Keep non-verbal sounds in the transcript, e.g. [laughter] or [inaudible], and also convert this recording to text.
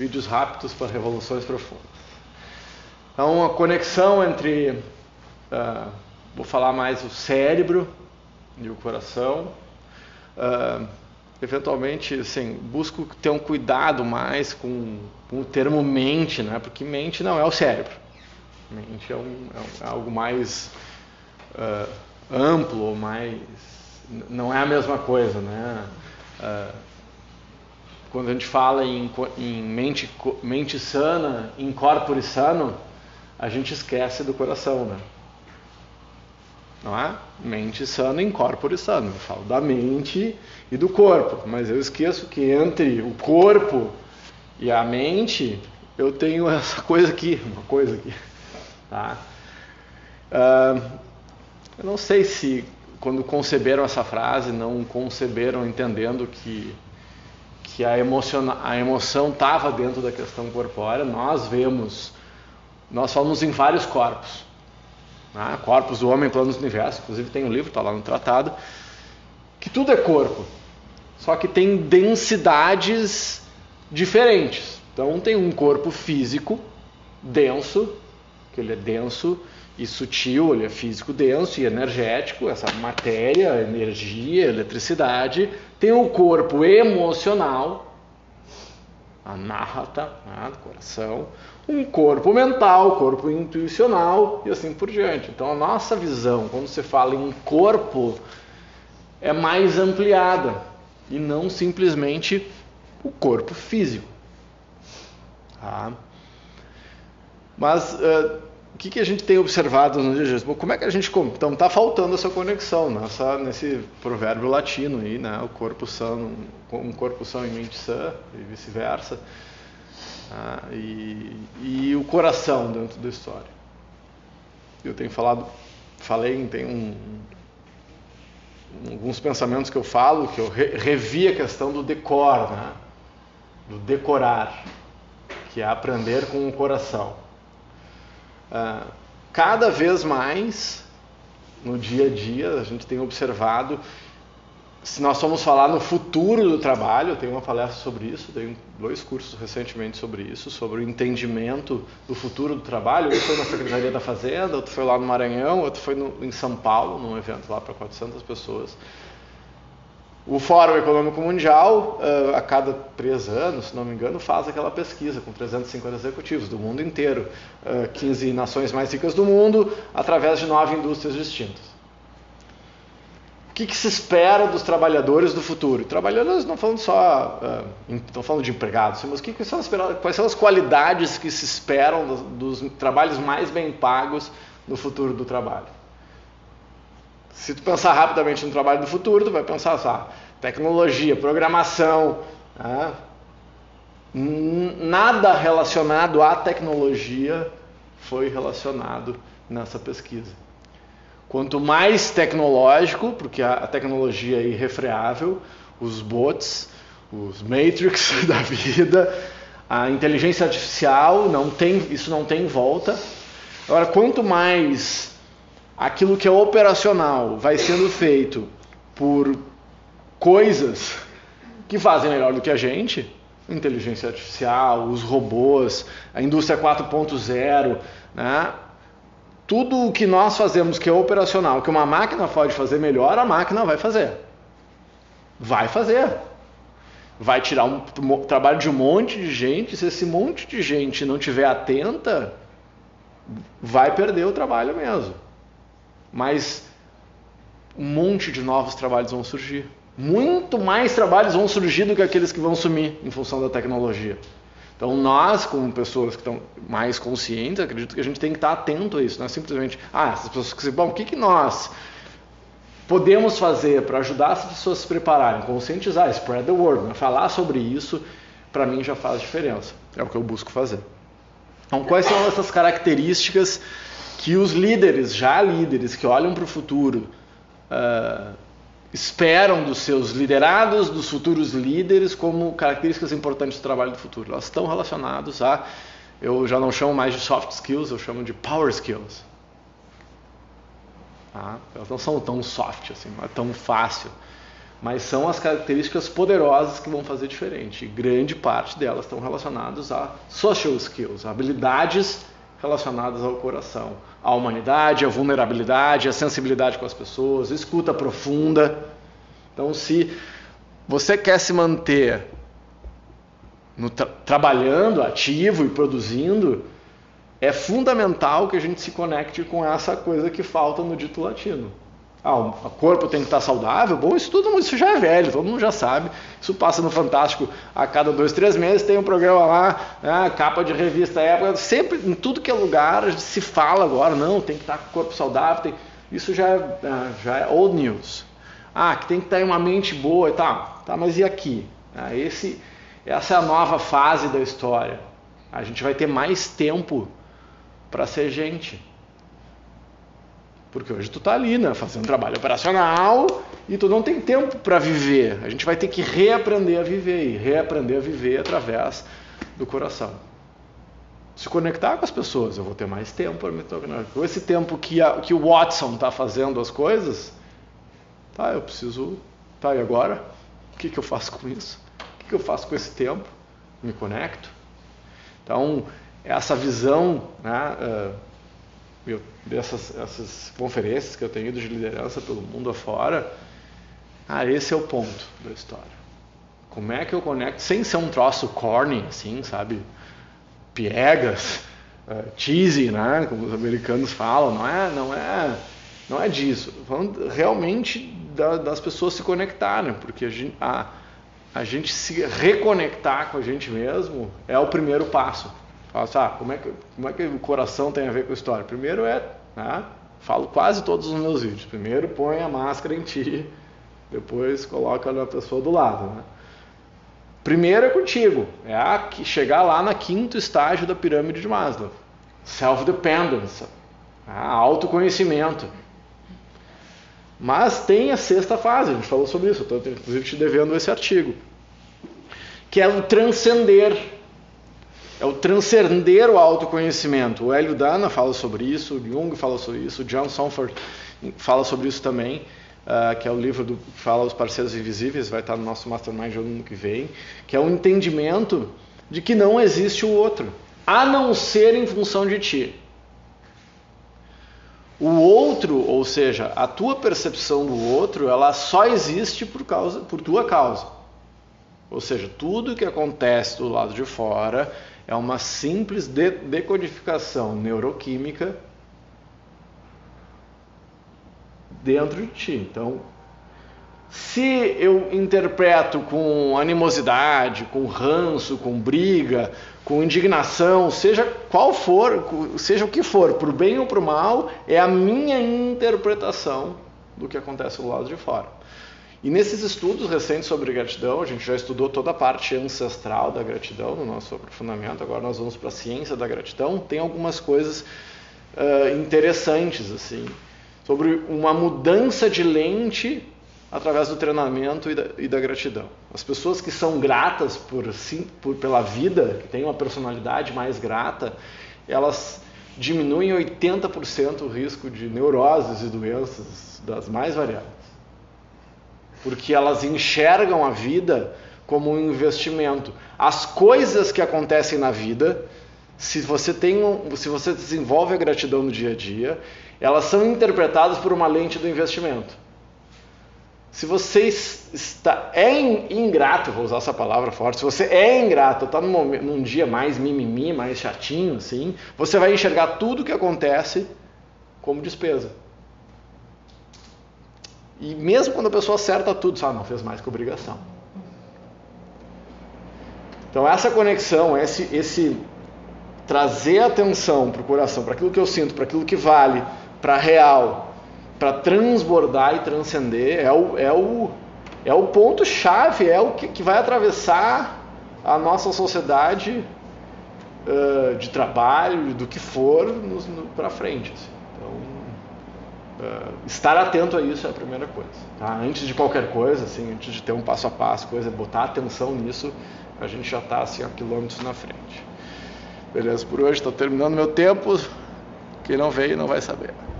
Vídeos rápidos para revoluções profundas. Então, a conexão entre, uh, vou falar mais o cérebro e o coração. Uh, eventualmente, assim, busco ter um cuidado mais com, com, o termo mente, né? Porque mente não é o cérebro. Mente é, um, é, um, é algo mais uh, amplo, mais não é a mesma coisa, né? Quando a gente fala em, em mente, mente sana, em corpore sano, a gente esquece do coração, né? Não é? Mente sana, incorpore sano. Eu falo da mente e do corpo, mas eu esqueço que entre o corpo e a mente eu tenho essa coisa aqui, uma coisa aqui, tá? Uh, eu não sei se quando conceberam essa frase não conceberam entendendo que que a, emociona, a emoção estava dentro da questão corpórea. Nós vemos nós falamos em vários corpos. Né? Corpos do homem, planos do universo. Inclusive tem um livro, está lá no tratado, que tudo é corpo. Só que tem densidades diferentes. Então tem um corpo físico denso, que ele é denso e sutil, ele é físico denso e energético, essa matéria, energia, eletricidade. Tem o corpo emocional, a narrata, né, coração um corpo mental, corpo intuicional e assim por diante. Então a nossa visão, quando você fala em corpo, é mais ampliada e não simplesmente o corpo físico. Tá? Mas uh, que, que a gente tem observado nos dias Bom, como é que a gente então está faltando essa conexão nessa, nesse provérbio latino aí, né? O corpo são um corpo são em mente sã e vice-versa. Ah, e, e, o coração dentro da história. Eu tenho falado, falei, tem um, alguns pensamentos que eu falo, que eu re, revi a questão do decor, né? do decorar, que é aprender com o coração. Ah, cada vez mais, no dia a dia, a gente tem observado se nós formos falar no futuro do trabalho, eu tenho uma palestra sobre isso, tenho dois cursos recentemente sobre isso, sobre o entendimento do futuro do trabalho. Um foi na Secretaria da Fazenda, outro foi lá no Maranhão, outro foi no, em São Paulo, num evento lá para 400 pessoas. O Fórum Econômico Mundial, uh, a cada três anos, se não me engano, faz aquela pesquisa com 350 executivos do mundo inteiro, uh, 15 nações mais ricas do mundo, através de nove indústrias distintas que, que se espera dos trabalhadores do futuro? Trabalhadores não falando só, uh, não falando de empregados, mas que, que são quais são as qualidades que se esperam dos, dos, trabalhos mais bem pagos no futuro do trabalho? Se tu pensar rapidamente no trabalho do futuro, tu vai pensar só tecnologia, programação, né? nada relacionado à tecnologia foi relacionado nessa pesquisa. Quanto mais tecnológico, porque a tecnologia é irrefreável, os bots, os matrix [laughs] da vida, a inteligência artificial, não tem, isso não tem volta. Agora, quanto mais aquilo que é operacional vai sendo feito por coisas que fazem melhor do que a gente, inteligência artificial, os robôs, a indústria 4.0, né? tudo o que nós fazemos que é operacional, que uma máquina pode fazer melhor, a máquina vai fazer. Vai fazer. Vai tirar um trabalho de um monte de gente. Se esse monte de gente não tiver atenta, vai perder o trabalho mesmo. Mas um monte de novos trabalhos vão surgir. Muito mais trabalhos vão surgir do que aqueles que vão sumir em função da tecnologia. Então, nós, como pessoas que estão mais conscientes, acredito que a gente tem que estar atento a isso, não é simplesmente, ah, essas pessoas que bom, o que, que nós podemos fazer para ajudar as pessoas a se prepararem, conscientizar, spread the word, né? falar sobre isso, para mim já faz diferença. É o que eu busco fazer. Então, quais são essas características que os líderes, já líderes, que olham para o futuro, uh, esperam dos seus liderados, dos futuros líderes, como características importantes do trabalho do futuro. Elas estão relacionadas a, eu já não chamo mais de soft skills, eu chamo de power skills. Tá? Elas não são tão soft assim, não é tão fácil. mas são as características poderosas que vão fazer diferente. E grande parte delas estão relacionadas a social skills, habilidades relacionadas ao coração, à humanidade, à vulnerabilidade, à sensibilidade com as pessoas, escuta profunda. Então, se você quer se manter tra trabalhando, ativo e produzindo, é fundamental que a gente se conecte com essa coisa que falta no dito latino. Ah, o corpo tem que estar saudável? Bom, isso tudo isso já é velho, todo mundo já sabe. Isso passa no Fantástico a cada dois, três meses, tem um programa lá, né, capa de revista época, sempre, em tudo que é lugar, se fala agora, não, tem que estar com o corpo saudável, tem, isso já é, ah, já é old news. Ah, que tem que estar em uma mente boa e tal. Tá, mas e aqui? Ah, esse, essa é a nova fase da história. A gente vai ter mais tempo para ser gente. Porque hoje tu está ali, né, fazendo trabalho operacional e tu não tem tempo para viver. A gente vai ter que reaprender a viver e reaprender a viver através do coração. Se conectar com as pessoas, eu vou ter mais tempo para me tornar. Com esse tempo que, a, que o Watson está fazendo as coisas, tá, eu preciso. Tá, e agora? O que, que eu faço com isso? O que, que eu faço com esse tempo? Me conecto? Então, essa visão, né, uh, dessas essas conferências que eu tenho ido de liderança pelo mundo afora, ah, esse é o ponto da história. Como é que eu conecto, sem ser um troço corny, assim, sabe? Piegas, uh, [laughs] cheesy, né? Como os americanos falam, não é, não é, não é disso. Falando realmente da, das pessoas se conectarem, porque a gente, a, a gente se reconectar com a gente mesmo é o primeiro passo. Fala assim, ah, como é, que, como é que o coração tem a ver com a história? Primeiro é, né, falo quase todos os meus vídeos. Primeiro põe a máscara em ti, depois coloca na pessoa do lado. Né? Primeiro é contigo, é a, chegar lá na quinto estágio da pirâmide de Maslow. Self-dependence, né? autoconhecimento. Mas tem a sexta fase, a gente falou sobre isso, estou inclusive te devendo esse artigo, que é o transcender é o transcender o autoconhecimento. O Hélio Dana fala sobre isso, o Jung fala sobre isso, o John Somford fala sobre isso também, uh, que é o livro do que fala os parceiros invisíveis, vai estar no nosso Mastermind no ano que vem, que é o entendimento de que não existe o outro, a não ser em função de ti. O outro, ou seja, a tua percepção do outro, ela só existe por causa, por tua causa. Ou seja, tudo que acontece do lado de fora é uma simples de decodificação neuroquímica dentro de ti. Então, se eu interpreto com animosidade, com ranço, com briga, com indignação, seja qual for, seja o que for, o bem ou o mal, é a minha interpretação do que acontece do lado de fora. E nesses estudos recentes sobre gratidão, a gente já estudou toda a parte ancestral da gratidão no nosso aprofundamento, agora nós vamos para a ciência da gratidão. Tem algumas coisas uh, interessantes, assim, sobre uma mudança de lente através do treinamento e da, e da, gratidão. As pessoas que são gratas por, sim, por, pela vida, que têm uma personalidade mais grata, elas diminuem 80% o risco de neuroses e doenças das mais variadas porque elas enxergam a vida como um investimento. As coisas que acontecem na vida, se você tem um, se você desenvolve a gratidão no dia a dia, elas são interpretadas por uma lente do investimento. Se você está é ingrato, vou usar essa palavra forte, se você é ingrato, está num, num dia mais mimimi, mais chatinho, assim, você vai enxergar tudo que acontece como despesa. E mesmo quando a pessoa acerta tudo, sabe, não fez mais que obrigação. Então essa conexão, esse, esse trazer atenção para o coração, para aquilo que eu sinto, para aquilo que vale, para real, para transbordar e transcender, é o, é o, é o ponto chave, é o que, que vai atravessar a nossa sociedade uh, de trabalho, do que for, para frente. Assim. Uh, estar atento a isso é a primeira coisa. Tá? Antes de qualquer coisa, assim, antes de ter um passo a passo, coisa, botar atenção nisso, a gente já está assim, a quilômetros na frente. Beleza, por hoje estou terminando meu tempo. Quem não veio não vai saber.